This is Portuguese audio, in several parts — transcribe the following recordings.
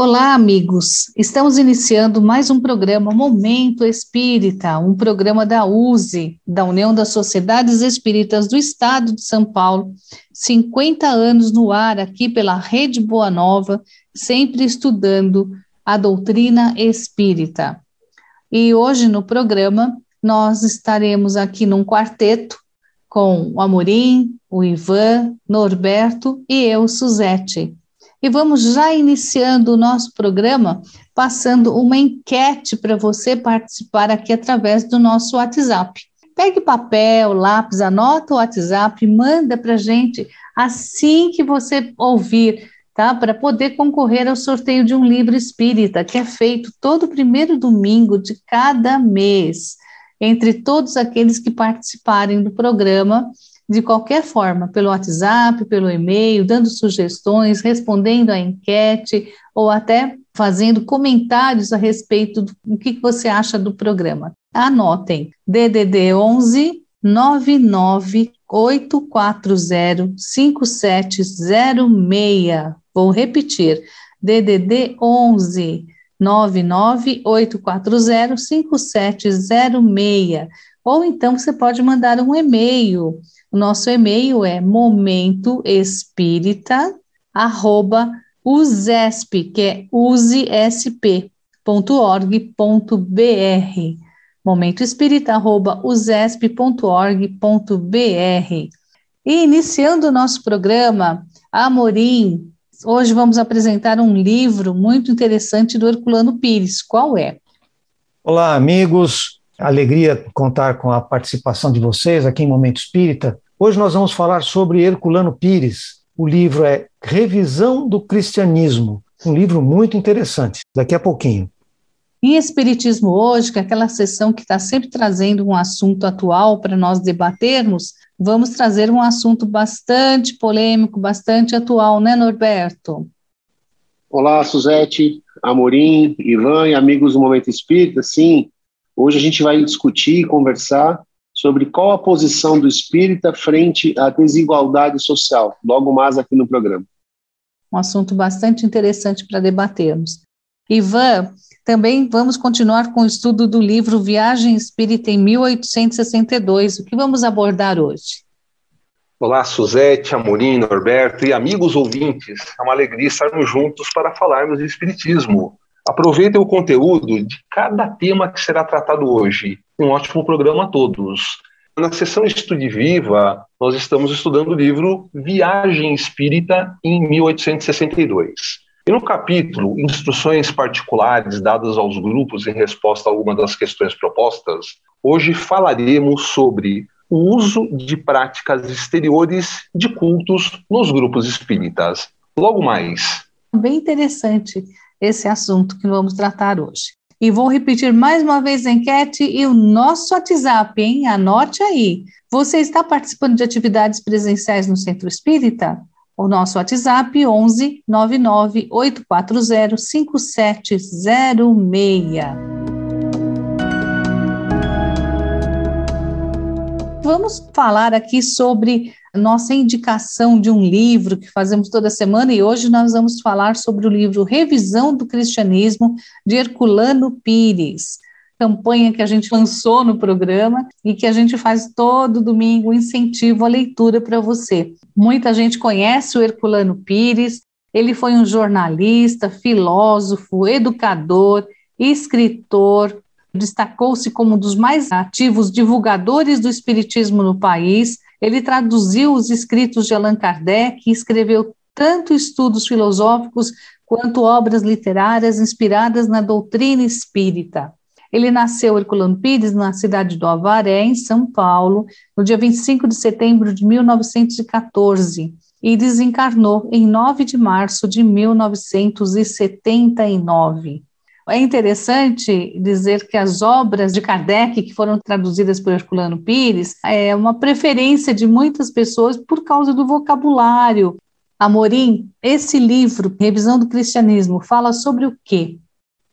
Olá, amigos. Estamos iniciando mais um programa Momento Espírita, um programa da USE, da União das Sociedades Espíritas do Estado de São Paulo. 50 anos no ar aqui pela Rede Boa Nova, sempre estudando a doutrina espírita. E hoje no programa nós estaremos aqui num quarteto com o Amorim, o Ivan, Norberto e eu, Suzete. E vamos já iniciando o nosso programa, passando uma enquete para você participar aqui através do nosso WhatsApp. Pegue papel, lápis, anota o WhatsApp, manda para gente assim que você ouvir, tá? Para poder concorrer ao sorteio de um livro espírita, que é feito todo primeiro domingo de cada mês, entre todos aqueles que participarem do programa de qualquer forma, pelo WhatsApp, pelo e-mail, dando sugestões, respondendo à enquete ou até fazendo comentários a respeito do que você acha do programa. Anotem: DDD 11 99840 5706. Vou repetir: DDD 11 99840 5706. Ou então você pode mandar um e-mail nosso e-mail é momentoespírita@usesp, que é usesp.org.br. momentoespírita@usesp.org.br. E iniciando o nosso programa, Amorim, hoje vamos apresentar um livro muito interessante do Herculano Pires. Qual é? Olá, amigos. Alegria contar com a participação de vocês aqui em Momento Espírita. Hoje nós vamos falar sobre Herculano Pires. O livro é Revisão do Cristianismo, um livro muito interessante. Daqui a pouquinho. Em Espiritismo Hoje, que é aquela sessão que está sempre trazendo um assunto atual para nós debatermos, vamos trazer um assunto bastante polêmico, bastante atual, né, Norberto? Olá, Suzete, Amorim, Ivan e amigos do Momento Espírita. Sim, Hoje a gente vai discutir e conversar sobre qual a posição do espírita frente à desigualdade social, logo mais aqui no programa. Um assunto bastante interessante para debatermos. Ivan, também vamos continuar com o estudo do livro Viagem Espírita em 1862. O que vamos abordar hoje? Olá, Suzete, Amorim, Norberto e amigos ouvintes. É uma alegria estarmos juntos para falarmos de Espiritismo. Aproveitem o conteúdo de cada tema que será tratado hoje. Um ótimo programa a todos. Na sessão Estude Viva, nós estamos estudando o livro Viagem Espírita em 1862. E no capítulo Instruções Particulares dadas aos grupos em resposta a alguma das questões propostas, hoje falaremos sobre o uso de práticas exteriores de cultos nos grupos espíritas. Logo mais. Bem interessante esse assunto que vamos tratar hoje. E vou repetir mais uma vez a enquete e o nosso WhatsApp, hein? Anote aí. Você está participando de atividades presenciais no Centro Espírita? O nosso WhatsApp 11 99 840 5706. Vamos falar aqui sobre nossa indicação de um livro que fazemos toda semana e hoje nós vamos falar sobre o livro Revisão do Cristianismo de Herculano Pires. Campanha que a gente lançou no programa e que a gente faz todo domingo, incentivo à leitura para você. Muita gente conhece o Herculano Pires, ele foi um jornalista, filósofo, educador, escritor, destacou-se como um dos mais ativos divulgadores do espiritismo no país. Ele traduziu os escritos de Allan Kardec e escreveu tanto estudos filosóficos quanto obras literárias inspiradas na doutrina espírita. Ele nasceu, Herculano Pires, na cidade do Avaré, em São Paulo, no dia 25 de setembro de 1914 e desencarnou em 9 de março de 1979. É interessante dizer que as obras de Kardec, que foram traduzidas por Herculano Pires, é uma preferência de muitas pessoas por causa do vocabulário. Amorim, esse livro, Revisão do Cristianismo, fala sobre o quê?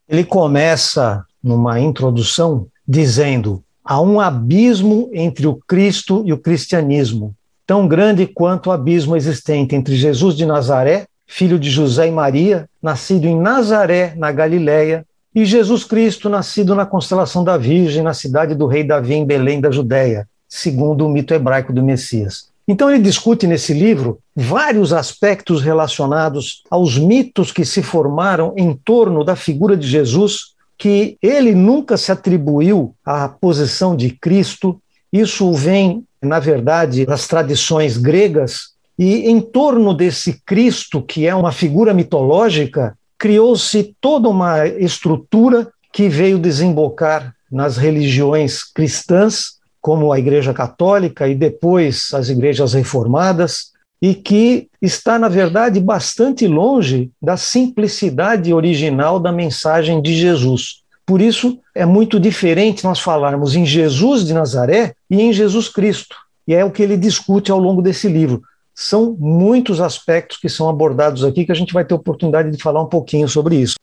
Ele começa numa introdução dizendo: há um abismo entre o Cristo e o cristianismo, tão grande quanto o abismo existente entre Jesus de Nazaré filho de José e Maria, nascido em Nazaré, na Galiléia, e Jesus Cristo, nascido na constelação da Virgem, na cidade do rei Davi, em Belém da Judéia, segundo o mito hebraico do Messias. Então, ele discute nesse livro vários aspectos relacionados aos mitos que se formaram em torno da figura de Jesus, que ele nunca se atribuiu à posição de Cristo. Isso vem, na verdade, das tradições gregas, e em torno desse Cristo, que é uma figura mitológica, criou-se toda uma estrutura que veio desembocar nas religiões cristãs, como a Igreja Católica e depois as igrejas reformadas, e que está, na verdade, bastante longe da simplicidade original da mensagem de Jesus. Por isso, é muito diferente nós falarmos em Jesus de Nazaré e em Jesus Cristo. E é o que ele discute ao longo desse livro são muitos aspectos que são abordados aqui que a gente vai ter oportunidade de falar um pouquinho sobre isso.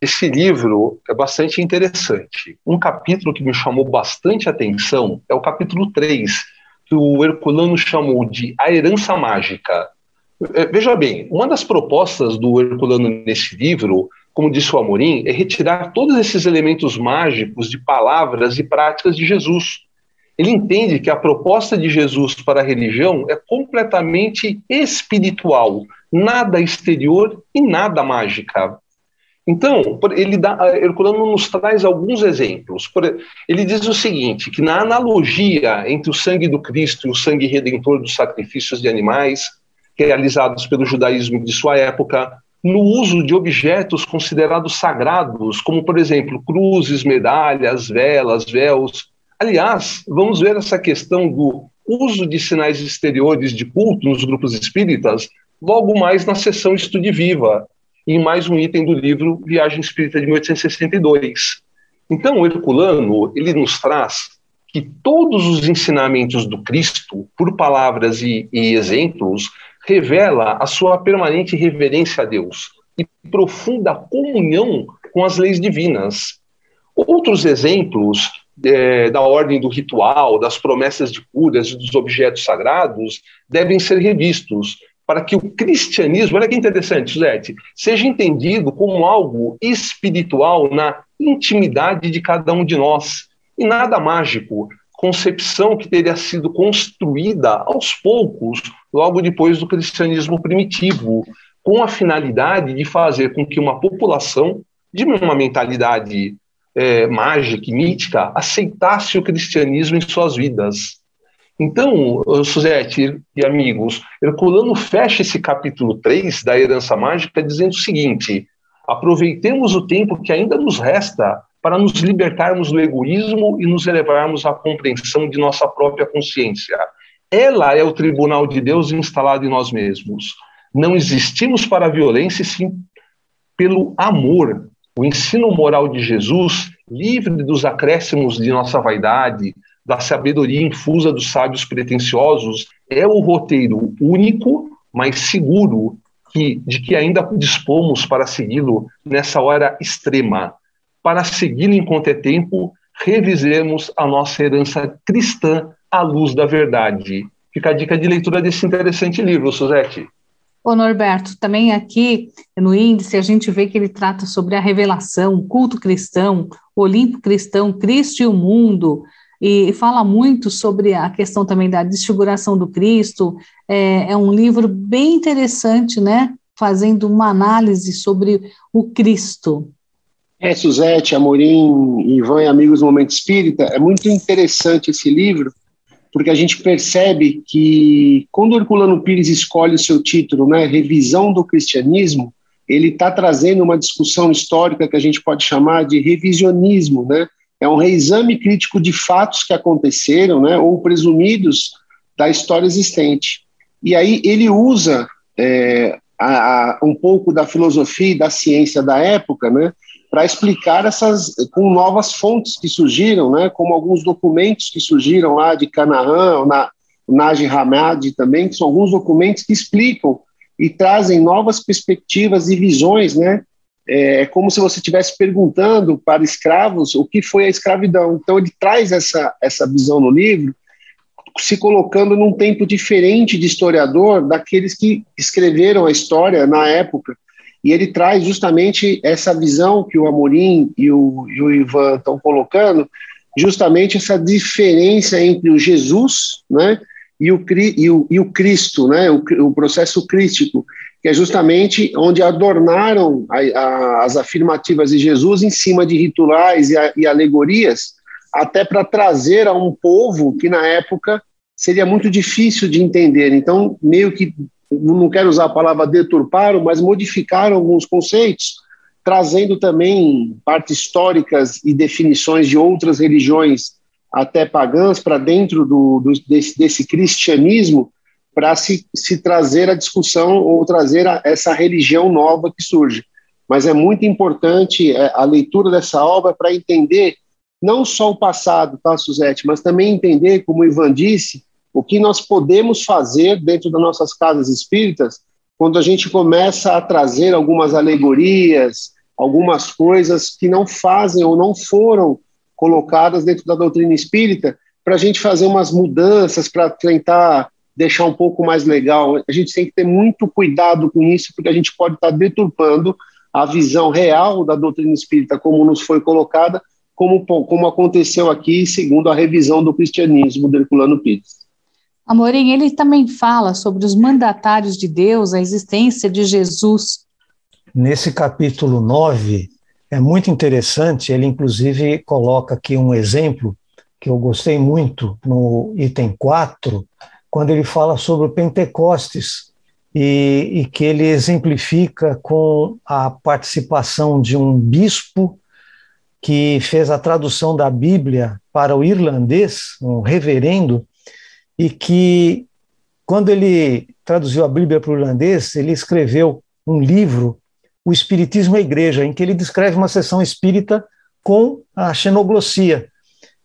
Esse livro é bastante interessante. Um capítulo que me chamou bastante atenção é o capítulo 3, que o Herculano chamou de A Herança Mágica. É, veja bem, uma das propostas do Herculano nesse livro, como disse o Amorim, é retirar todos esses elementos mágicos de palavras e práticas de Jesus ele entende que a proposta de Jesus para a religião é completamente espiritual, nada exterior e nada mágica. Então, ele dá, Herculano nos traz alguns exemplos. Ele diz o seguinte: que na analogia entre o sangue do Cristo e o sangue redentor dos sacrifícios de animais, realizados pelo judaísmo de sua época, no uso de objetos considerados sagrados, como, por exemplo, cruzes, medalhas, velas, véus, Aliás, vamos ver essa questão do uso de sinais exteriores de culto nos grupos espíritas logo mais na sessão Estude Viva, em mais um item do livro Viagem Espírita de 1862. Então, o Herculano, ele nos traz que todos os ensinamentos do Cristo, por palavras e, e exemplos, revela a sua permanente reverência a Deus e profunda comunhão com as leis divinas. Outros exemplos é, da ordem do ritual, das promessas de curas e dos objetos sagrados devem ser revistos para que o cristianismo, olha que interessante, Zete, seja entendido como algo espiritual na intimidade de cada um de nós. E nada mágico, concepção que teria sido construída aos poucos, logo depois do cristianismo primitivo, com a finalidade de fazer com que uma população de uma mentalidade é, mágica mítica aceitasse o cristianismo em suas vidas. Então, Suzete e amigos, Herculano fecha esse capítulo 3 da herança mágica dizendo o seguinte: aproveitemos o tempo que ainda nos resta para nos libertarmos do egoísmo e nos elevarmos à compreensão de nossa própria consciência. Ela é o tribunal de Deus instalado em nós mesmos. Não existimos para a violência, sim pelo amor, o ensino moral de Jesus, livre dos acréscimos de nossa vaidade, da sabedoria infusa dos sábios pretensiosos, é o roteiro único, mas seguro, que, de que ainda dispomos para segui-lo nessa hora extrema. Para segui-lo enquanto é tempo, revisemos a nossa herança cristã à luz da verdade. Fica a dica de leitura desse interessante livro, Suzete. Ô Norberto, também aqui no índice a gente vê que ele trata sobre a revelação, culto cristão, Olimpo cristão, Cristo e o mundo, e fala muito sobre a questão também da desfiguração do Cristo. É, é um livro bem interessante, né? Fazendo uma análise sobre o Cristo. É, Suzete, Amorim, Ivan e amigos do Momento Espírita, é muito interessante esse livro, porque a gente percebe que quando Herculano Pires escolhe o seu título, né, Revisão do Cristianismo, ele está trazendo uma discussão histórica que a gente pode chamar de revisionismo, né? É um reexame crítico de fatos que aconteceram, né, ou presumidos da história existente. E aí ele usa é, a, a, um pouco da filosofia e da ciência da época, né, para explicar essas com novas fontes que surgiram, né, como alguns documentos que surgiram lá de Canaã, na Naj Hamad também, que são alguns documentos que explicam e trazem novas perspectivas e visões, né? É como se você estivesse perguntando para escravos o que foi a escravidão. Então ele traz essa essa visão no livro se colocando num tempo diferente de historiador daqueles que escreveram a história na época. E ele traz justamente essa visão que o Amorim e o, e o Ivan estão colocando, justamente essa diferença entre o Jesus né, e, o, e, o, e o Cristo, né, o, o processo crístico, que é justamente onde adornaram a, a, as afirmativas de Jesus em cima de rituais e, a, e alegorias, até para trazer a um povo que na época seria muito difícil de entender. Então, meio que, não quero usar a palavra deturparam, mas modificaram alguns conceitos, trazendo também partes históricas e definições de outras religiões, até pagãs, para dentro do, do desse, desse, cristianismo, para se, se trazer a discussão ou trazer a, essa religião nova que surge. Mas é muito importante é, a leitura dessa obra para entender não só o passado, tá, Suzete, mas também entender, como o Ivan disse, o que nós podemos fazer dentro das nossas casas espíritas quando a gente começa a trazer algumas alegorias, algumas coisas que não fazem ou não foram colocadas dentro da doutrina espírita, para a gente fazer umas mudanças, para tentar deixar um pouco mais legal. A gente tem que ter muito cuidado com isso, porque a gente pode estar deturpando a visão real da doutrina espírita como nos foi colocada como, como aconteceu aqui, segundo a revisão do cristianismo do Herculano Pires. Amorim, ele também fala sobre os mandatários de Deus, a existência de Jesus. Nesse capítulo 9, é muito interessante, ele inclusive coloca aqui um exemplo que eu gostei muito no item 4, quando ele fala sobre o Pentecostes, e, e que ele exemplifica com a participação de um bispo que fez a tradução da Bíblia para o irlandês, um reverendo, e que, quando ele traduziu a Bíblia para o irlandês, ele escreveu um livro, O Espiritismo e a Igreja, em que ele descreve uma sessão espírita com a xenoglossia,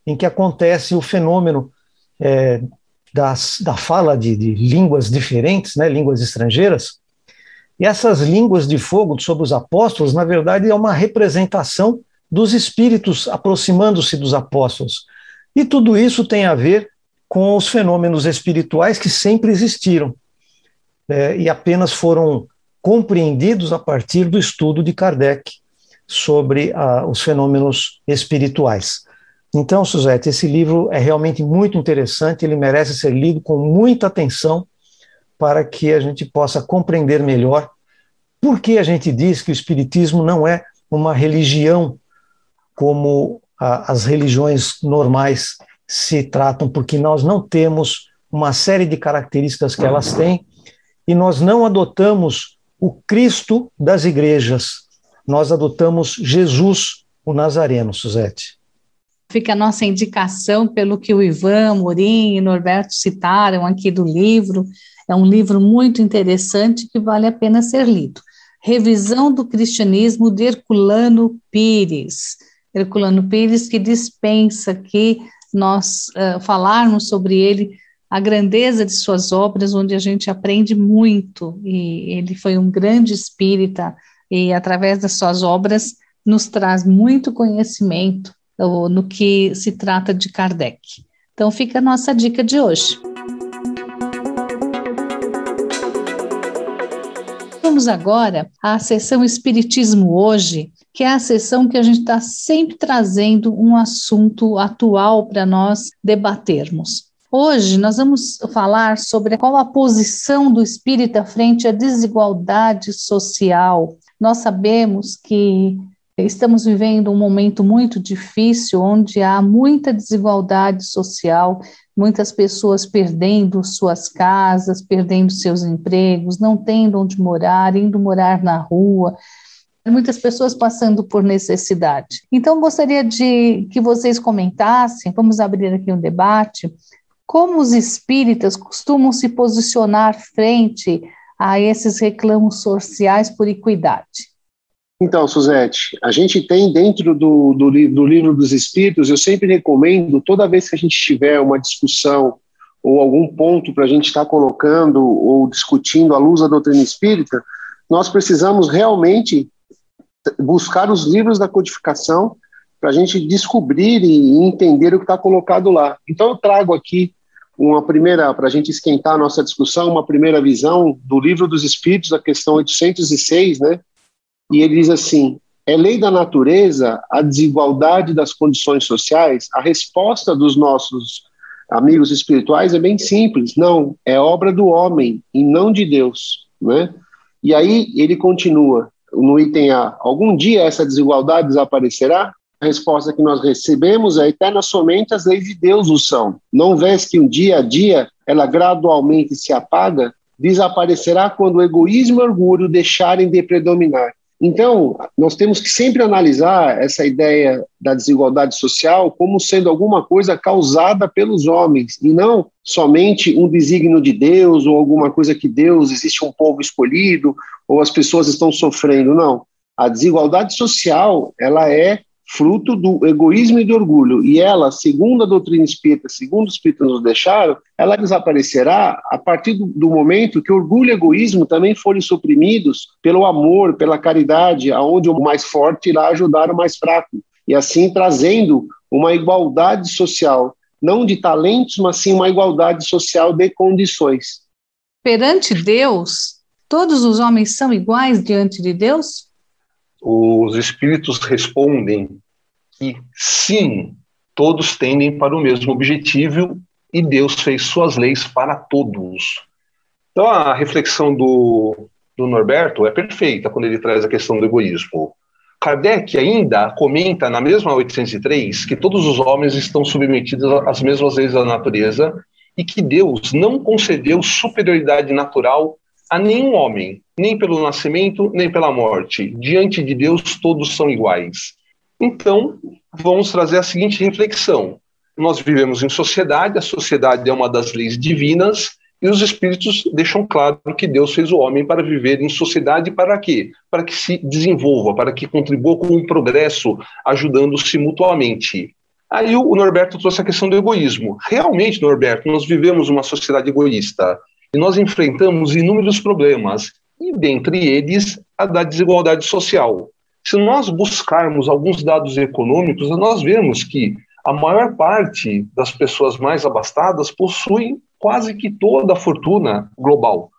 em que acontece o fenômeno é, das, da fala de, de línguas diferentes, né, línguas estrangeiras, e essas línguas de fogo sobre os apóstolos, na verdade, é uma representação dos espíritos aproximando-se dos apóstolos. E tudo isso tem a ver com os fenômenos espirituais que sempre existiram é, e apenas foram compreendidos a partir do estudo de Kardec sobre ah, os fenômenos espirituais. Então, Suzette, esse livro é realmente muito interessante, ele merece ser lido com muita atenção para que a gente possa compreender melhor por que a gente diz que o Espiritismo não é uma religião como a, as religiões normais se tratam, porque nós não temos uma série de características que elas têm e nós não adotamos o Cristo das igrejas, nós adotamos Jesus, o Nazareno, Suzete. Fica a nossa indicação pelo que o Ivan, Morim e Norberto citaram aqui do livro. É um livro muito interessante que vale a pena ser lido. Revisão do Cristianismo de Herculano Pires. Herculano Pires, que dispensa que nós uh, falarmos sobre ele, a grandeza de suas obras, onde a gente aprende muito, e ele foi um grande espírita, e através das suas obras nos traz muito conhecimento no que se trata de Kardec. Então fica a nossa dica de hoje. Vamos agora à sessão Espiritismo Hoje, que é a sessão que a gente está sempre trazendo um assunto atual para nós debatermos. Hoje nós vamos falar sobre qual a posição do espírita frente à desigualdade social. Nós sabemos que estamos vivendo um momento muito difícil, onde há muita desigualdade social, muitas pessoas perdendo suas casas, perdendo seus empregos, não tendo onde morar, indo morar na rua, muitas pessoas passando por necessidade. Então, gostaria de que vocês comentassem, vamos abrir aqui um debate, como os espíritas costumam se posicionar frente a esses reclamos sociais por equidade. Então, Suzete, a gente tem dentro do, do, do, livro dos Espíritos, eu sempre recomendo, toda vez que a gente tiver uma discussão ou algum ponto para a gente estar tá colocando ou discutindo à luz da doutrina espírita, nós precisamos realmente buscar os livros da codificação para a gente descobrir e entender o que está colocado lá. Então, eu trago aqui uma primeira, para a gente esquentar a nossa discussão, uma primeira visão do livro dos Espíritos, a questão 806, né? E ele diz assim: é lei da natureza a desigualdade das condições sociais? A resposta dos nossos amigos espirituais é bem simples: não, é obra do homem e não de Deus, né? E aí ele continua no item A: algum dia essa desigualdade desaparecerá? A resposta que nós recebemos é eterna somente as leis de Deus o são. Não vês que um dia a dia ela gradualmente se apaga? Desaparecerá quando o egoísmo e o orgulho deixarem de predominar. Então, nós temos que sempre analisar essa ideia da desigualdade social como sendo alguma coisa causada pelos homens e não somente um desígnio de Deus ou alguma coisa que Deus existe um povo escolhido ou as pessoas estão sofrendo. Não. A desigualdade social, ela é fruto do egoísmo e do orgulho. E ela, segundo a doutrina espírita, segundo os espíritos nos deixaram, ela desaparecerá a partir do, do, momento que orgulho e egoísmo também forem suprimidos pelo amor, pela caridade, aonde o mais forte irá ajudar o mais fraco. E assim trazendo uma igualdade social, não de talentos, mas sim uma igualdade social de condições. Perante Deus, todos os homens são iguais diante de Deus? os espíritos respondem que sim, todos tendem para o mesmo objetivo e Deus fez suas leis para todos. Então a reflexão do, do Norberto é perfeita quando ele traz a questão do egoísmo. Kardec ainda comenta na mesma 803 que todos os homens estão submetidos às mesmas leis da natureza e que Deus não concedeu superioridade natural a nenhum homem, nem pelo nascimento, nem pela morte. Diante de Deus, todos são iguais. Então, vamos trazer a seguinte reflexão: nós vivemos em sociedade, a sociedade é uma das leis divinas, e os espíritos deixam claro que Deus fez o homem para viver em sociedade para quê? Para que se desenvolva, para que contribua com o progresso, ajudando-se mutuamente. Aí o Norberto trouxe a questão do egoísmo. Realmente, Norberto, nós vivemos uma sociedade egoísta e nós enfrentamos inúmeros problemas, e dentre eles a da desigualdade social. Se nós buscarmos alguns dados econômicos, nós vemos que a maior parte das pessoas mais abastadas possuem quase que toda a fortuna global.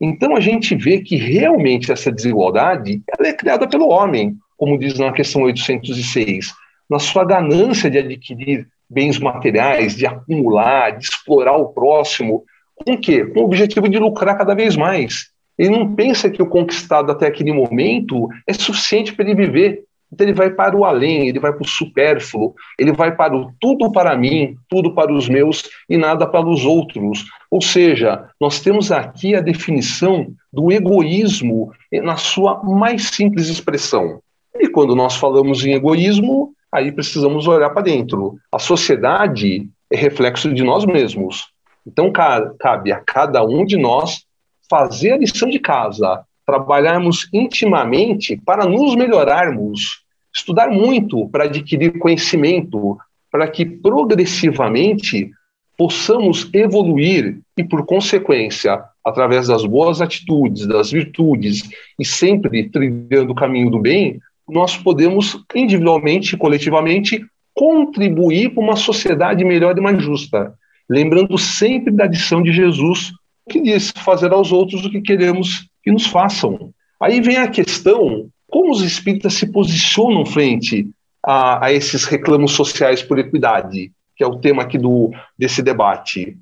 Então a gente vê que realmente essa desigualdade ela é criada pelo homem, como diz na questão 806, na sua ganância de adquirir bens materiais, de acumular, de explorar o próximo, com quê? Com o objetivo de lucrar cada vez mais. Ele não pensa que o conquistado até aquele momento é suficiente para ele viver. Então ele vai para o além, ele vai para o supérfluo, ele vai para o tudo para mim, tudo para os meus e nada para os outros. Ou seja, nós temos aqui a definição do egoísmo na sua mais simples expressão. E quando nós falamos em egoísmo, aí precisamos olhar para dentro. A sociedade é reflexo de nós mesmos. Então, cabe a cada um de nós fazer a lição de casa, trabalharmos intimamente para nos melhorarmos, estudar muito para adquirir conhecimento, para que progressivamente possamos evoluir e, por consequência, através das boas atitudes, das virtudes e sempre trilhando o caminho do bem, nós podemos individualmente e coletivamente contribuir para uma sociedade melhor e mais justa lembrando sempre da lição de Jesus, que diz fazer aos outros o que queremos que nos façam. Aí vem a questão: como os espíritas se posicionam frente a, a esses reclamos sociais por equidade, que é o tema aqui do, desse debate?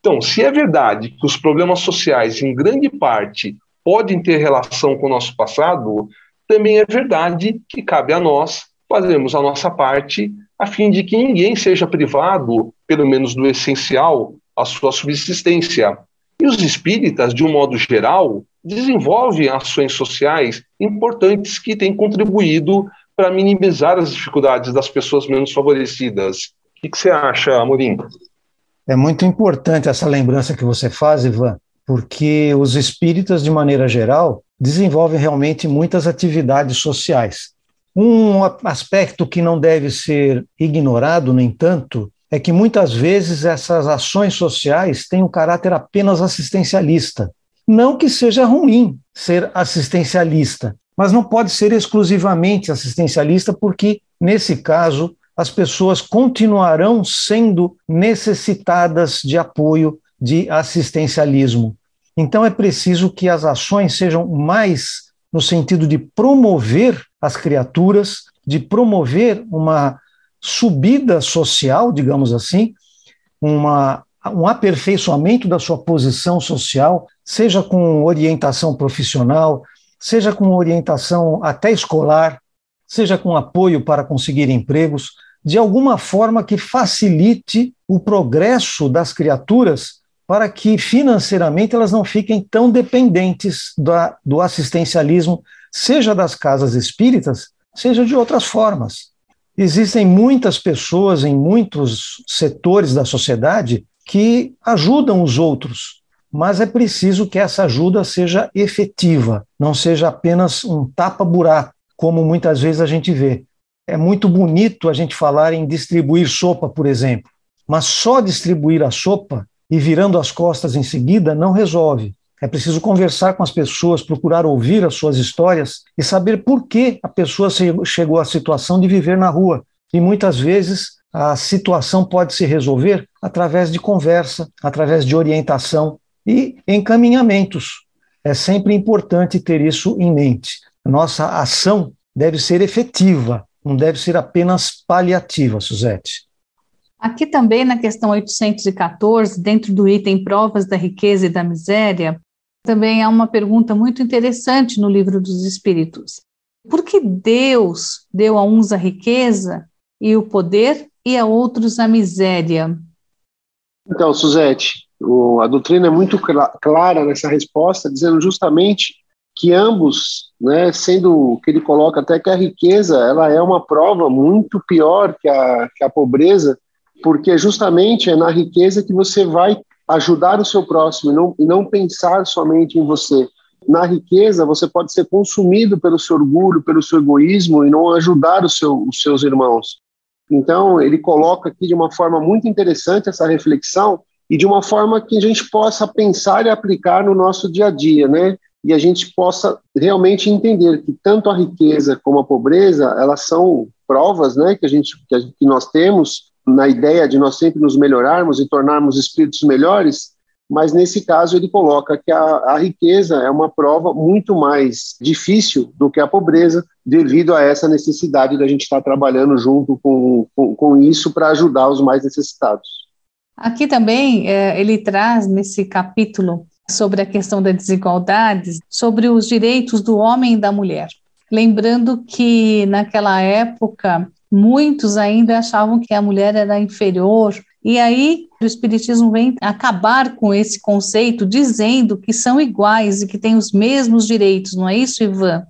Então, se é verdade que os problemas sociais, em grande parte, podem ter relação com o nosso passado, também é verdade que cabe a nós fazermos a nossa parte a fim de que ninguém seja privado, pelo menos do essencial, a sua subsistência. E os espíritas, de um modo geral, desenvolvem ações sociais importantes que têm contribuído para minimizar as dificuldades das pessoas menos favorecidas. O que você acha, Amorim? É muito importante essa lembrança que você faz, Ivan, porque os espíritas, de maneira geral, desenvolvem realmente muitas atividades sociais. Um aspecto que não deve ser ignorado, no entanto, é que muitas vezes essas ações sociais têm um caráter apenas assistencialista. Não que seja ruim ser assistencialista, mas não pode ser exclusivamente assistencialista, porque, nesse caso, as pessoas continuarão sendo necessitadas de apoio, de assistencialismo. Então é preciso que as ações sejam mais no sentido de promover as criaturas, de promover uma subida social, digamos assim, uma, um aperfeiçoamento da sua posição social, seja com orientação profissional, seja com orientação até escolar, seja com apoio para conseguir empregos, de alguma forma que facilite o progresso das criaturas para que financeiramente elas não fiquem tão dependentes da, do assistencialismo, seja das casas espíritas, seja de outras formas. Existem muitas pessoas em muitos setores da sociedade que ajudam os outros, mas é preciso que essa ajuda seja efetiva, não seja apenas um tapa-buraco, como muitas vezes a gente vê. É muito bonito a gente falar em distribuir sopa, por exemplo, mas só distribuir a sopa e virando as costas em seguida não resolve. É preciso conversar com as pessoas, procurar ouvir as suas histórias e saber por que a pessoa chegou à situação de viver na rua. E muitas vezes a situação pode se resolver através de conversa, através de orientação e encaminhamentos. É sempre importante ter isso em mente. Nossa ação deve ser efetiva, não deve ser apenas paliativa, Suzete. Aqui também na questão 814, dentro do item Provas da Riqueza e da Miséria, também há uma pergunta muito interessante no Livro dos Espíritos. Por que Deus deu a uns a riqueza e o poder e a outros a miséria? Então, Suzete, o, a doutrina é muito cl clara nessa resposta, dizendo justamente que ambos, né, sendo que ele coloca até que a riqueza ela é uma prova muito pior que a, que a pobreza, porque justamente é na riqueza que você vai ajudar o seu próximo e não, não pensar somente em você. Na riqueza, você pode ser consumido pelo seu orgulho, pelo seu egoísmo e não ajudar seu, os seus irmãos. Então, ele coloca aqui de uma forma muito interessante essa reflexão e de uma forma que a gente possa pensar e aplicar no nosso dia a dia, né? E a gente possa realmente entender que tanto a riqueza como a pobreza, elas são provas, né, que a gente que nós temos na ideia de nós sempre nos melhorarmos e tornarmos espíritos melhores, mas nesse caso ele coloca que a, a, riqueza é uma prova muito mais difícil do que a pobreza, devido a essa necessidade da gente estar trabalhando junto com, com, com isso para ajudar os mais necessitados. Aqui também é, ele traz nesse capítulo sobre a questão da desigualdade, sobre os direitos do homem e da mulher. Lembrando que naquela época Muitos ainda achavam que a mulher era inferior, e aí o Espiritismo vem acabar com esse conceito, dizendo que são iguais e que têm os mesmos direitos, não é isso, Ivan?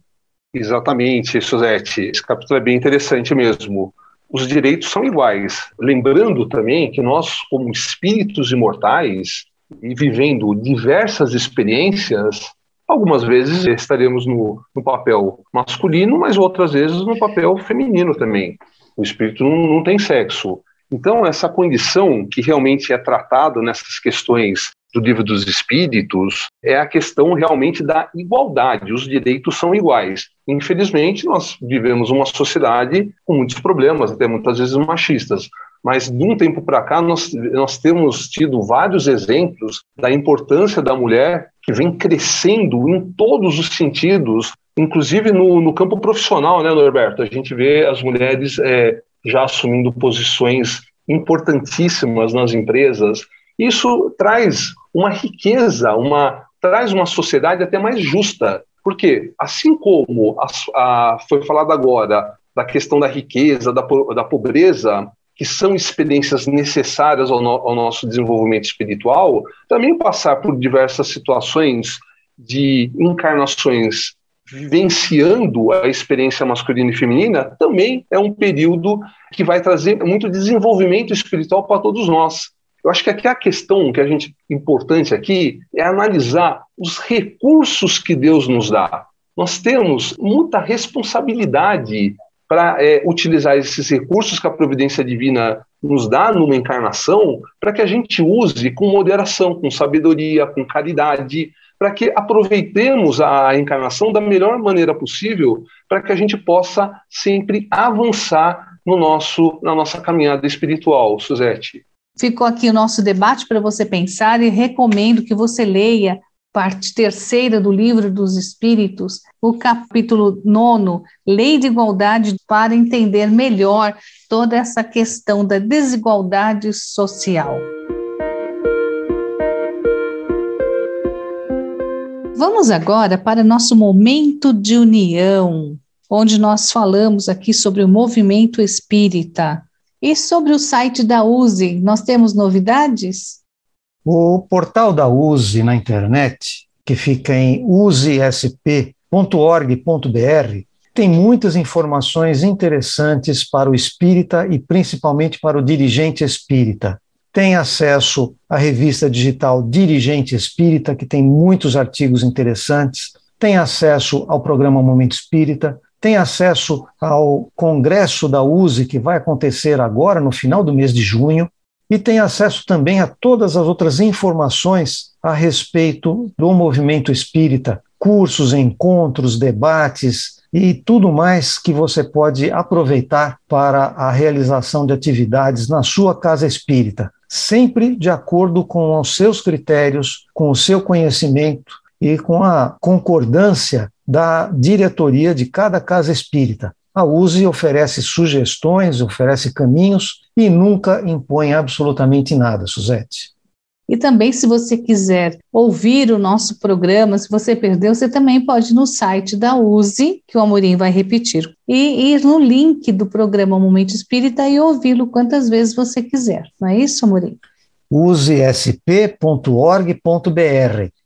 Exatamente, Suzete. Esse capítulo é bem interessante mesmo. Os direitos são iguais. Lembrando também que nós, como espíritos imortais, e vivendo diversas experiências, Algumas vezes estaremos no, no, papel masculino, mas outras vezes no papel feminino também. O espírito não, não tem sexo. Então, essa condição que realmente é tratada nessas questões do livro dos espíritos é a questão realmente da igualdade. Os direitos são iguais. Infelizmente, nós vivemos uma sociedade com muitos problemas, até muitas vezes machistas. Mas de um tempo para cá, nós, nós temos tido vários exemplos da importância da mulher que vem crescendo em todos os sentidos, inclusive no, no campo profissional, né, Norberto? A gente vê as mulheres é, já assumindo posições importantíssimas nas empresas. Isso traz uma riqueza, uma traz uma sociedade até mais justa, porque assim como a, a, foi falado agora da questão da riqueza, da, da pobreza, que são experiências necessárias ao, no, ao nosso desenvolvimento espiritual, também passar por diversas situações de encarnações vivenciando a experiência masculina e feminina, também é um período que vai trazer muito desenvolvimento espiritual para todos nós. Eu acho que aqui a questão que a gente importante aqui é analisar os recursos que Deus nos dá. Nós temos muita responsabilidade para é, utilizar esses recursos que a providência divina nos dá numa encarnação, para que a gente use com moderação, com sabedoria, com caridade, para que aproveitemos a encarnação da melhor maneira possível, para que a gente possa sempre avançar no nosso, na nossa caminhada espiritual, Suzete. Ficou aqui o nosso debate para você pensar e recomendo que você leia parte terceira do livro dos Espíritos, o capítulo nono, Lei de Igualdade, para entender melhor toda essa questão da desigualdade social. Vamos agora para nosso momento de união, onde nós falamos aqui sobre o movimento espírita. E sobre o site da USE, nós temos novidades? O portal da USE na internet, que fica em usesp.org.br, tem muitas informações interessantes para o espírita e principalmente para o dirigente espírita tem acesso à revista digital Dirigente Espírita, que tem muitos artigos interessantes, tem acesso ao programa Momento Espírita, tem acesso ao congresso da USE, que vai acontecer agora, no final do mês de junho, e tem acesso também a todas as outras informações a respeito do movimento espírita, cursos, encontros, debates e tudo mais que você pode aproveitar para a realização de atividades na sua casa espírita sempre de acordo com os seus critérios, com o seu conhecimento e com a concordância da diretoria de cada casa espírita. A USE oferece sugestões, oferece caminhos e nunca impõe absolutamente nada, Suzete. E também, se você quiser ouvir o nosso programa, se você perdeu, você também pode ir no site da USE, que o Amorim vai repetir, e ir no link do programa Momento Espírita e ouvi-lo quantas vezes você quiser. Não é isso, Amorim? usesp.org.br.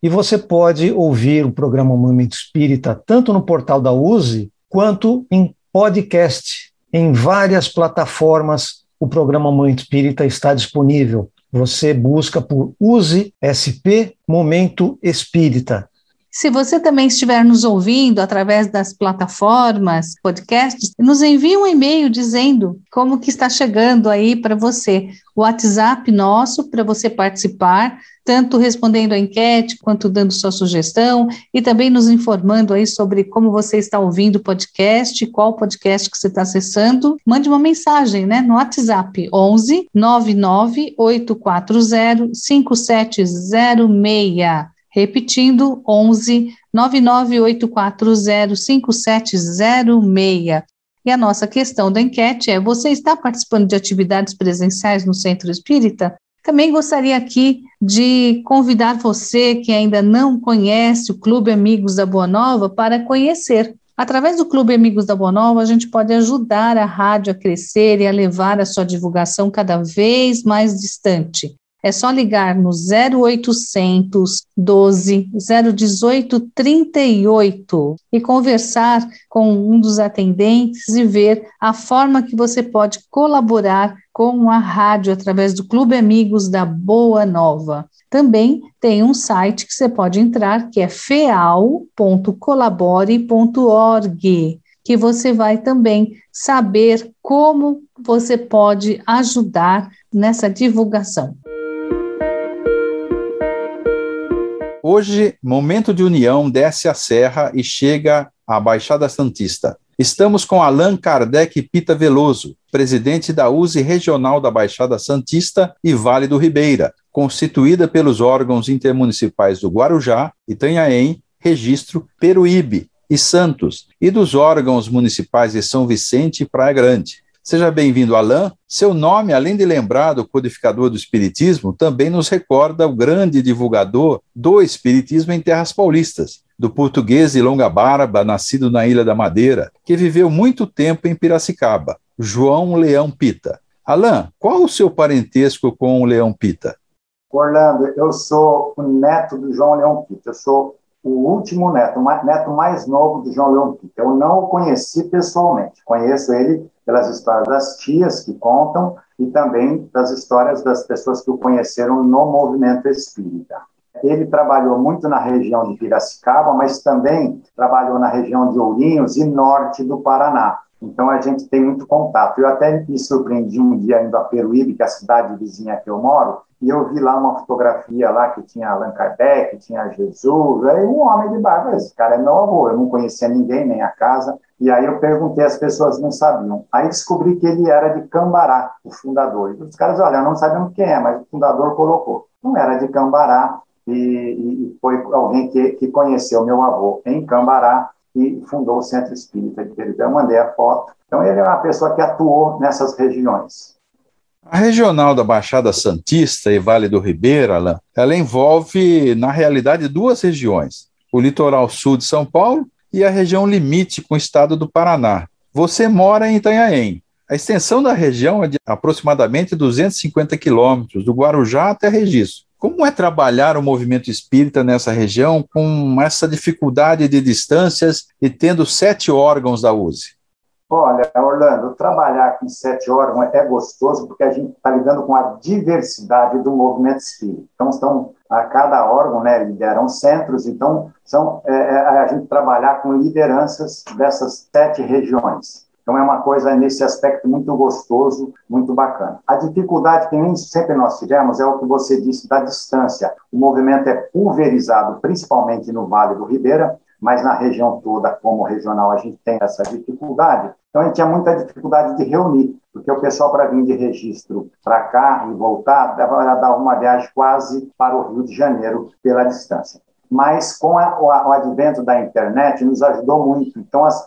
E você pode ouvir o programa Momento Espírita tanto no portal da USE quanto em podcast. Em várias plataformas, o programa Momento Espírita está disponível você busca por Use SP Momento Espírita. Se você também estiver nos ouvindo através das plataformas, podcasts, nos envie um e-mail dizendo como que está chegando aí para você. O WhatsApp nosso para você participar, tanto respondendo a enquete quanto dando sua sugestão e também nos informando aí sobre como você está ouvindo o podcast, qual podcast que você está acessando. Mande uma mensagem, né, no WhatsApp 11 99 840 5706. Repetindo, 11 998405706. E a nossa questão da enquete é: você está participando de atividades presenciais no Centro Espírita? Também gostaria aqui de convidar você que ainda não conhece o Clube Amigos da Boa Nova para conhecer. Através do Clube Amigos da Boa Nova, a gente pode ajudar a rádio a crescer e a levar a sua divulgação cada vez mais distante. É só ligar no 0800 12 018 38 e conversar com um dos atendentes e ver a forma que você pode colaborar com a rádio através do Clube Amigos da Boa Nova. Também tem um site que você pode entrar que é feal.colabore.org, que você vai também saber como você pode ajudar nessa divulgação. Hoje, momento de união desce a serra e chega à Baixada Santista. Estamos com Allan Kardec Pita Veloso, presidente da USE Regional da Baixada Santista e Vale do Ribeira, constituída pelos órgãos intermunicipais do Guarujá, Itanhaém, Registro, Peruíbe e Santos, e dos órgãos municipais de São Vicente e Praia Grande. Seja bem-vindo, Alain. Seu nome, além de lembrar do codificador do Espiritismo, também nos recorda o grande divulgador do Espiritismo em terras paulistas, do português de longa barba, nascido na Ilha da Madeira, que viveu muito tempo em Piracicaba, João Leão Pita. Alain, qual o seu parentesco com o Leão Pita? Orlando, eu sou o neto do João Leão Pita. Eu sou o último neto, o neto mais novo do João Leão Pita. Eu não o conheci pessoalmente, conheço ele pelas histórias das tias que contam e também das histórias das pessoas que o conheceram no movimento espírita. Ele trabalhou muito na região de Piracicaba, mas também trabalhou na região de Ourinhos e norte do Paraná. Então a gente tem muito contato. Eu até me surpreendi um dia indo a Peruíbe, que é a cidade vizinha que eu moro, e eu vi lá uma fotografia lá que tinha Allan Kardec, tinha Jesus, aí um homem de barba, esse cara é meu avô, eu não conhecia ninguém, nem a casa, e aí eu perguntei, as pessoas não sabiam. Aí descobri que ele era de Cambará, o fundador. E os caras, olha, não sabemos quem é, mas o fundador colocou. Não era de Cambará, e, e foi alguém que, que conheceu meu avô em Cambará e fundou o Centro Espírita de Peribé. Eu mandei a foto. Então ele é uma pessoa que atuou nessas regiões. A regional da Baixada Santista e Vale do Ribeira, Alain, ela envolve, na realidade, duas regiões: o litoral sul de São Paulo e a região limite com o estado do Paraná. Você mora em Itanhaém. A extensão da região é de aproximadamente 250 quilômetros, do Guarujá até Registro. Como é trabalhar o movimento espírita nessa região com essa dificuldade de distâncias e tendo sete órgãos da USE? Olha, Orlando, trabalhar com sete órgãos é gostoso porque a gente está lidando com a diversidade do movimento espírita. Então, estão, a cada órgão né, lideram centros, então são, é, é, a gente trabalhar com lideranças dessas sete regiões. Então, é uma coisa nesse aspecto muito gostoso, muito bacana. A dificuldade que nem sempre nós tivemos é o que você disse da distância. O movimento é pulverizado, principalmente no Vale do Ribeira, mas na região toda, como regional, a gente tem essa dificuldade. Então, a gente tinha muita dificuldade de reunir, porque o pessoal, para vir de registro para cá e voltar, dava uma viagem quase para o Rio de Janeiro pela distância. Mas com a, o, o, advento da internet, nos ajudou muito. Então, as,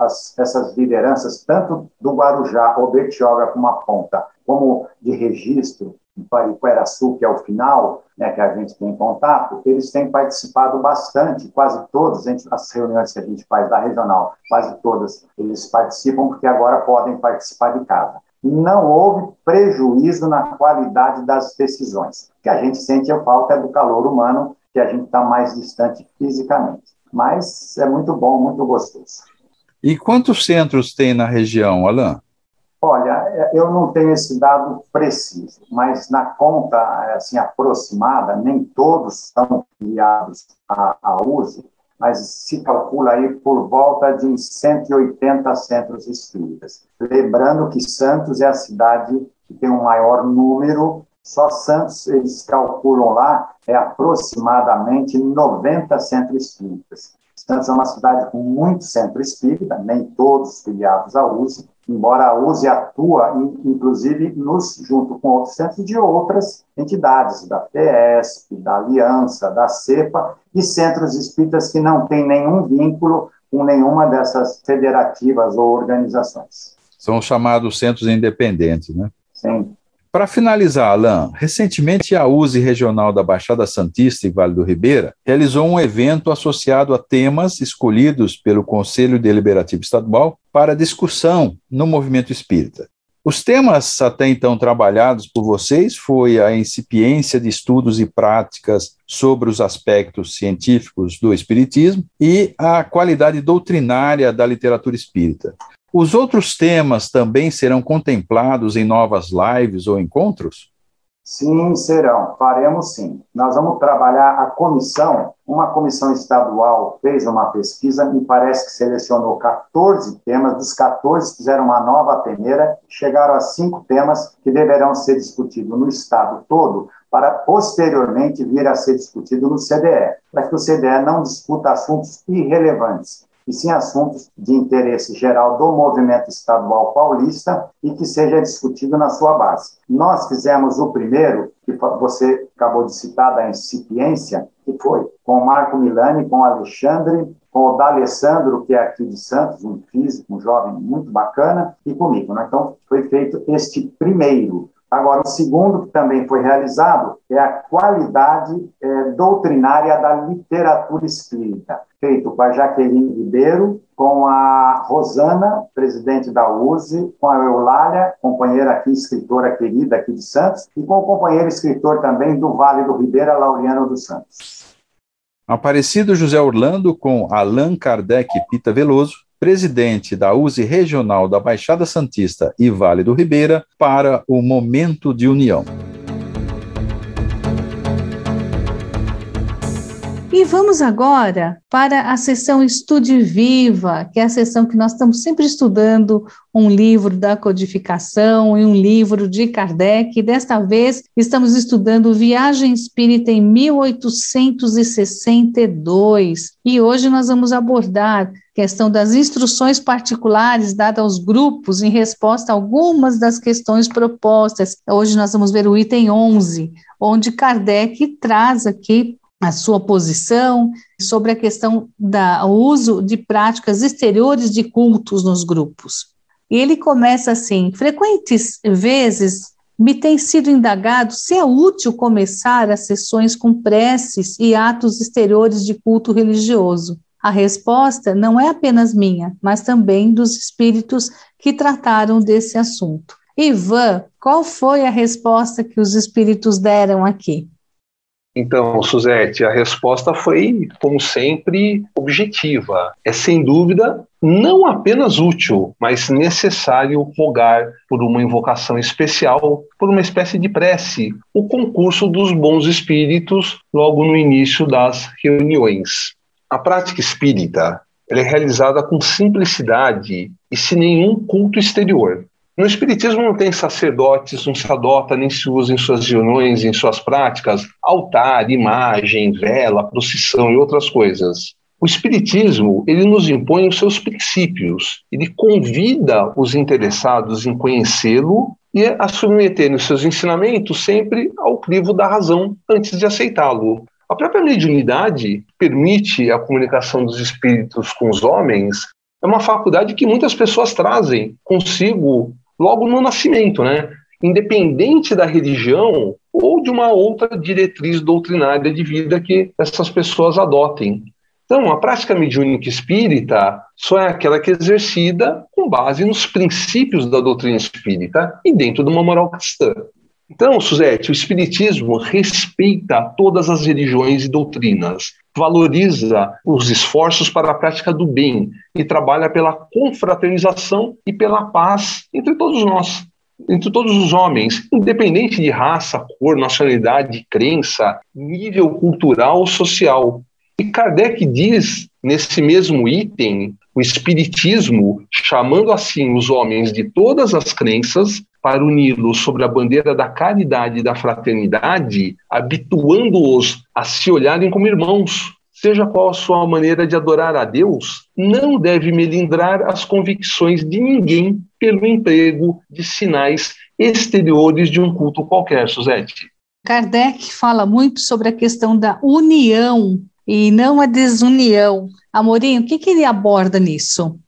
as, essas lideranças, tanto do Guarujá ou Bertioga como a ponta, como de registro, em Pariqueraçu, que é o final, né, que a gente tem contato, eles têm participado bastante, quase todas as reuniões que a gente faz da regional, quase todas, eles participam porque agora podem participar de casa. Não houve prejuízo na qualidade das decisões. O que a gente sente a falta é do calor humano, que a gente está mais distante fisicamente. Mas é muito bom, muito gostoso. E quantos centros tem na região, Alain? Olha, é, eu não tenho esse dado preciso, mas na conta assim aproximada, nem todos são filiados à, USE, mas se calcula aí por volta de 180 centros espíritas. Lembrando que Santos é a cidade que tem um maior número, só Santos eles calculam lá é aproximadamente 90 centros espíritas. Santos é uma cidade com muito centro espírita, nem todos filiados à USE, embora a USE atua, inclusive, nos, junto com outros centros de outras entidades, da PESP, da Aliança, da CEPA, e centros espíritas que não têm nenhum vínculo com nenhuma dessas federativas ou organizações. São chamados centros independentes, né? Sim. Para finalizar, Alain, recentemente a USE Regional da Baixada Santista e Vale do Ribeira realizou um evento associado a temas escolhidos pelo Conselho Deliberativo Estadual para discussão no movimento espírita. Os temas até então trabalhados por vocês foi a incipiência de estudos e práticas sobre os aspectos científicos do espiritismo e a qualidade doutrinária da literatura espírita. Os outros temas também serão contemplados em novas lives ou encontros? Sim, serão. Faremos sim. Nós vamos trabalhar a comissão. Uma comissão estadual fez uma pesquisa, me parece que selecionou 14 temas. Dos 14, fizeram uma nova peneira, chegaram a cinco temas que deverão ser discutidos no estado todo, para posteriormente vir a ser discutido no CDE, para que o CDE não discuta assuntos irrelevantes e sim assuntos de interesse geral do movimento estadual paulista e que seja discutido na sua base. Nós fizemos o primeiro, que você acabou de citar, da incipiência, que foi com o Marco Milani, com o Alexandre, com o D'Alessandro, que é aqui de Santos, um físico, um jovem muito bacana, e comigo. Né? Então, foi feito este primeiro. Agora, o segundo que também foi realizado é a qualidade é, doutrinária da literatura espírita, feito com a Jaqueline Ribeiro, com a Rosana, presidente da USE, com a Eulália, companheira aqui, escritora querida aqui de Santos, e com o companheiro escritor também do Vale do Ribeira, Laureano dos Santos. Aparecido José Orlando com Allan Kardec Pita Veloso, presidente da USE Regional da Baixada Santista e Vale do Ribeira, para o Momento de União. E vamos agora para a sessão Estude Viva, que é a sessão que nós estamos sempre estudando um livro da codificação e um livro de Kardec. Desta vez estamos estudando Viagem Espírita em 1862. E hoje nós vamos abordar questão das instruções particulares dadas aos grupos em resposta a algumas das questões propostas. Hoje nós vamos ver o item 11, onde Kardec traz aqui a sua posição sobre a questão do uso de práticas exteriores de cultos nos grupos. E ele começa assim: frequentes vezes me tem sido indagado se é útil começar as sessões com preces e atos exteriores de culto religioso. A resposta não é apenas minha, mas também dos espíritos que trataram desse assunto. Ivan, qual foi a resposta que os espíritos deram aqui? Então, Suzete, a resposta foi, como sempre, objetiva. É sem dúvida não apenas útil, mas necessário rogar por uma invocação especial, por uma espécie de prece, o concurso dos bons espíritos logo no início das reuniões. A prática espírita é realizada com simplicidade e sem nenhum culto exterior. No Espiritismo não tem sacerdotes, não se adota nem se usa em suas reuniões, em suas práticas, altar, imagem, vela, procissão e outras coisas. O Espiritismo, ele nos impõe os seus princípios, ele convida os interessados em conhecê-lo e a submeter os seus ensinamentos sempre ao crivo da razão antes de aceitá-lo. A própria mediunidade permite a comunicação dos espíritos com os homens, é uma faculdade que muitas pessoas trazem consigo logo no nascimento, né? Independente da religião ou de uma outra diretriz doutrinária de vida que essas pessoas adotem. Então, a prática mediúnica espírita só é aquela que é exercida com base nos princípios da doutrina espírita e dentro de uma moral cristã. Então, Suzete, o Espiritismo respeita todas as religiões e doutrinas, valoriza os esforços para a prática do bem e trabalha pela confraternização e pela paz entre todos nós, entre todos os homens, independente de raça, cor, nacionalidade, crença, nível cultural ou social. E Kardec diz, nesse mesmo item, o Espiritismo, chamando assim os homens de todas as crenças, para uni-los sobre a bandeira da caridade e da fraternidade, habituando-os a se olharem como irmãos. Seja qual a sua maneira de adorar a Deus, não deve melindrar as convicções de ninguém pelo emprego de sinais exteriores de um culto qualquer, Suzete. Kardec fala muito sobre a questão da união e não a desunião. Amorim, o que, que ele aborda nisso?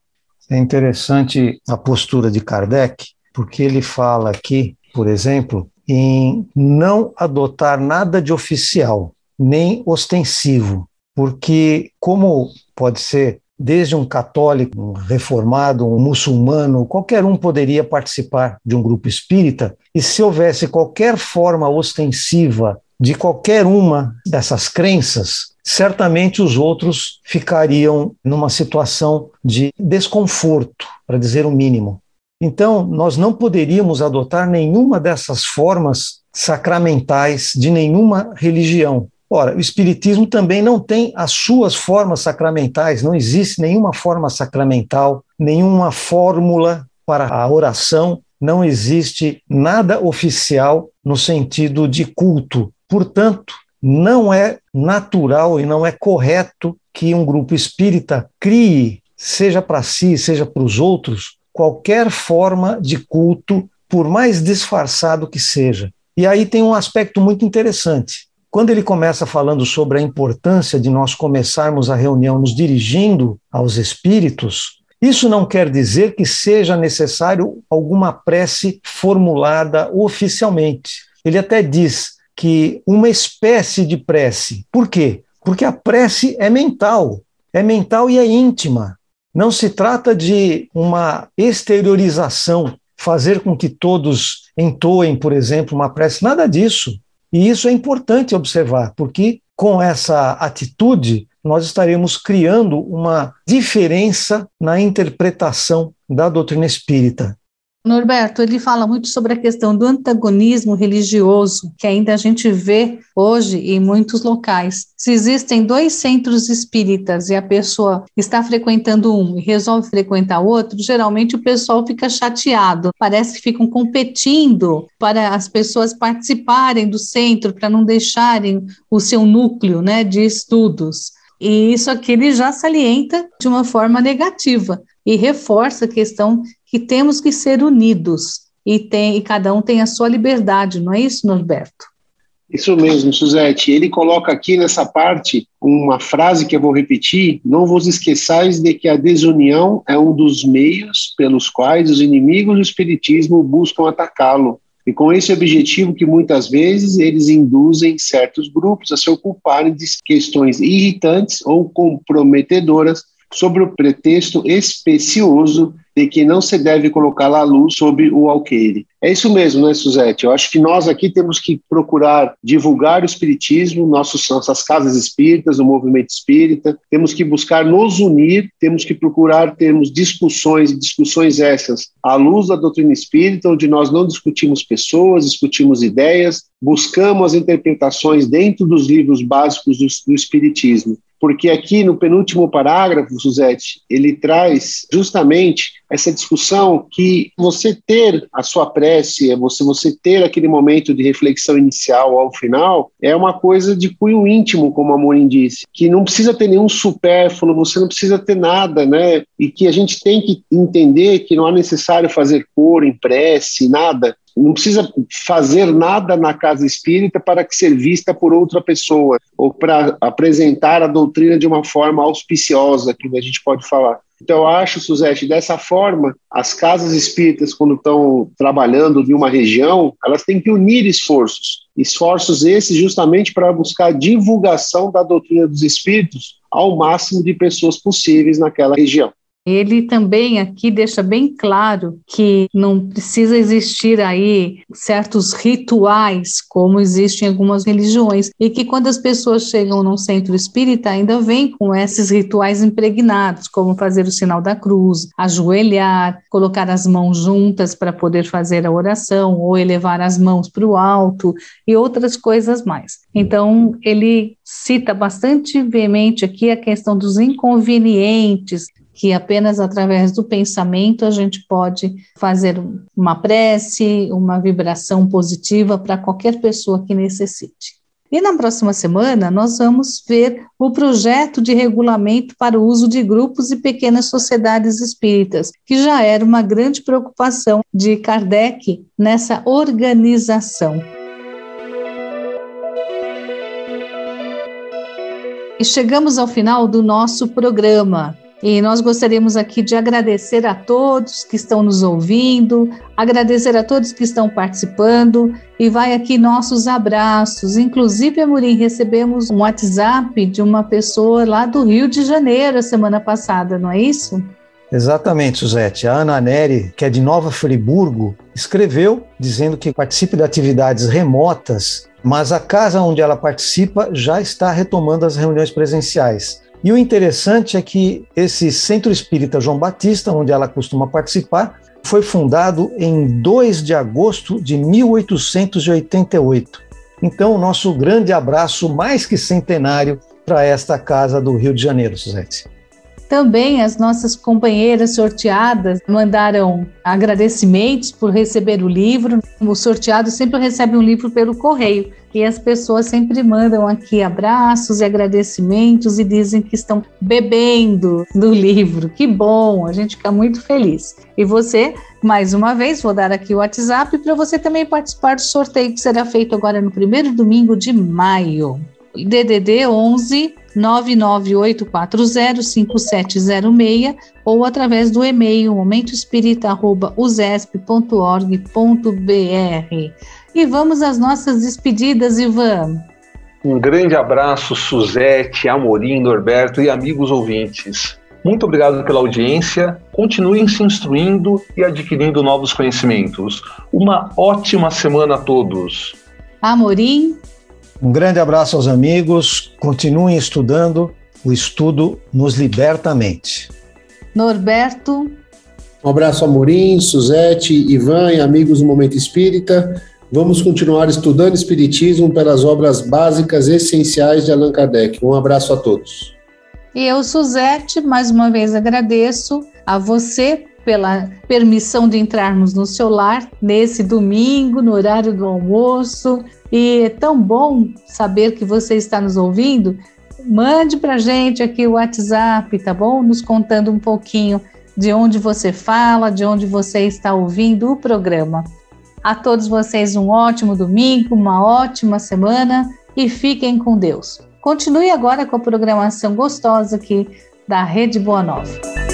É interessante a postura de Kardec, porque ele fala aqui, por exemplo, em não adotar nada de oficial, nem ostensivo, porque, como pode ser desde um católico, um reformado, um muçulmano, qualquer um poderia participar de um grupo espírita, e se houvesse qualquer forma ostensiva de qualquer uma dessas crenças, certamente os outros ficariam numa situação de desconforto, para dizer o mínimo. Então, nós não poderíamos adotar nenhuma dessas formas sacramentais de nenhuma religião. Ora, o Espiritismo também não tem as suas formas sacramentais, não existe nenhuma forma sacramental, nenhuma fórmula para a oração, não existe nada oficial no sentido de culto. Portanto, não é natural e não é correto que um grupo espírita crie, seja para si, seja para os outros, qualquer forma de culto, por mais disfarçado que seja. E aí tem um aspecto muito interessante. Quando ele começa falando sobre a importância de nós começarmos a reunião nos dirigindo aos espíritos, isso não quer dizer que seja necessário alguma prece formulada oficialmente. Ele até diz que uma espécie de prece. Por quê? Porque a prece é mental, é mental e é íntima. Não se trata de uma exteriorização, fazer com que todos entoem, por exemplo, uma prece, nada disso. E isso é importante observar, porque com essa atitude nós estaremos criando uma diferença na interpretação da doutrina espírita. Norberto, ele fala muito sobre a questão do antagonismo religioso, que ainda a gente vê hoje em muitos locais. Se existem dois centros espíritas e a pessoa está frequentando um e resolve frequentar outro, geralmente o pessoal fica chateado. Parece que ficam competindo para as pessoas participarem do centro, para não deixarem o seu núcleo né, de estudos. E isso aqui ele já salienta de uma forma negativa e reforça a questão que temos que ser unidos e, tem, e cada um tem a sua liberdade, não é isso, Norberto? Isso mesmo, Suzete. Ele coloca aqui nessa parte uma frase que eu vou repetir: Não vos esqueçais de que a desunião é um dos meios pelos quais os inimigos do Espiritismo buscam atacá-lo. E com esse objetivo que muitas vezes eles induzem certos grupos a se ocuparem de questões irritantes ou comprometedoras sobre o pretexto especioso de que não se deve colocar a luz sobre o alqueire. É isso mesmo, né, Suzete? Eu acho que nós aqui temos que procurar divulgar o espiritismo, nossos, nossas casas espíritas, o movimento espírita, temos que buscar nos unir, temos que procurar termos discussões, discussões essas à luz da doutrina espírita, onde nós não discutimos pessoas, discutimos ideias, buscamos as interpretações dentro dos livros básicos do, do espiritismo porque aqui no penúltimo parágrafo, Suzete, ele traz justamente essa discussão que você ter a sua prece, você, você ter aquele momento de reflexão inicial ao final, é uma coisa de cunho íntimo, como a Morim disse, que não precisa ter nenhum supérfluo, você não precisa ter nada, né? E que a gente tem que entender que não é necessário fazer cor em prece, nada não precisa fazer nada na casa espírita para que ser vista por outra pessoa ou para apresentar a doutrina de uma forma auspiciosa, que a gente pode falar. Então, eu acho, Suzete, dessa forma, as casas espíritas, quando estão trabalhando em uma região, elas têm que unir esforços. Esforços esses justamente para buscar a divulgação da doutrina dos espíritos ao máximo de pessoas possíveis naquela região. Ele também aqui deixa bem claro que não precisa existir aí certos rituais, como existem em algumas religiões, e que quando as pessoas chegam num centro espírita, ainda vêm com esses rituais impregnados, como fazer o sinal da cruz, ajoelhar, colocar as mãos juntas para poder fazer a oração, ou elevar as mãos para o alto, e outras coisas mais. Então, ele cita bastante veemente aqui a questão dos inconvenientes que apenas através do pensamento a gente pode fazer uma prece, uma vibração positiva para qualquer pessoa que necessite. E na próxima semana nós vamos ver o projeto de regulamento para o uso de grupos e pequenas sociedades espíritas, que já era uma grande preocupação de Kardec nessa organização. E chegamos ao final do nosso programa. E nós gostaríamos aqui de agradecer a todos que estão nos ouvindo, agradecer a todos que estão participando e vai aqui nossos abraços. Inclusive, Amorim, recebemos um WhatsApp de uma pessoa lá do Rio de Janeiro a semana passada, não é isso? Exatamente, Suzete. A Ana Neri, que é de Nova Friburgo, escreveu dizendo que participe de atividades remotas, mas a casa onde ela participa já está retomando as reuniões presenciais. E o interessante é que esse Centro Espírita João Batista, onde ela costuma participar, foi fundado em 2 de agosto de 1888. Então, nosso grande abraço mais que centenário para esta casa do Rio de Janeiro, Suzete. Também as nossas companheiras sorteadas mandaram agradecimentos por receber o livro. O sorteado sempre recebe um livro pelo correio e as pessoas sempre mandam aqui abraços e agradecimentos e dizem que estão bebendo do livro. Que bom, a gente fica muito feliz. E você, mais uma vez, vou dar aqui o WhatsApp para você também participar do sorteio que será feito agora no primeiro domingo de maio. DDD 11 998405706 ou através do e-mail momentoespírita.usesp.org.br. E vamos às nossas despedidas, Ivan. Um grande abraço, Suzete, Amorim, Norberto e amigos ouvintes. Muito obrigado pela audiência. Continuem se instruindo e adquirindo novos conhecimentos. Uma ótima semana a todos. Amorim. Um grande abraço aos amigos, continuem estudando, o estudo nos liberta a mente. Norberto. Um abraço a Morim, Suzete, Ivan e amigos do Momento Espírita. Vamos continuar estudando Espiritismo pelas obras básicas essenciais de Allan Kardec. Um abraço a todos. E eu, Suzete, mais uma vez agradeço a você pela permissão de entrarmos no seu lar nesse domingo, no horário do almoço. E é tão bom saber que você está nos ouvindo. Mande para gente aqui o WhatsApp, tá bom? Nos contando um pouquinho de onde você fala, de onde você está ouvindo o programa. A todos vocês um ótimo domingo, uma ótima semana e fiquem com Deus. Continue agora com a programação gostosa aqui da Rede Boa Nova.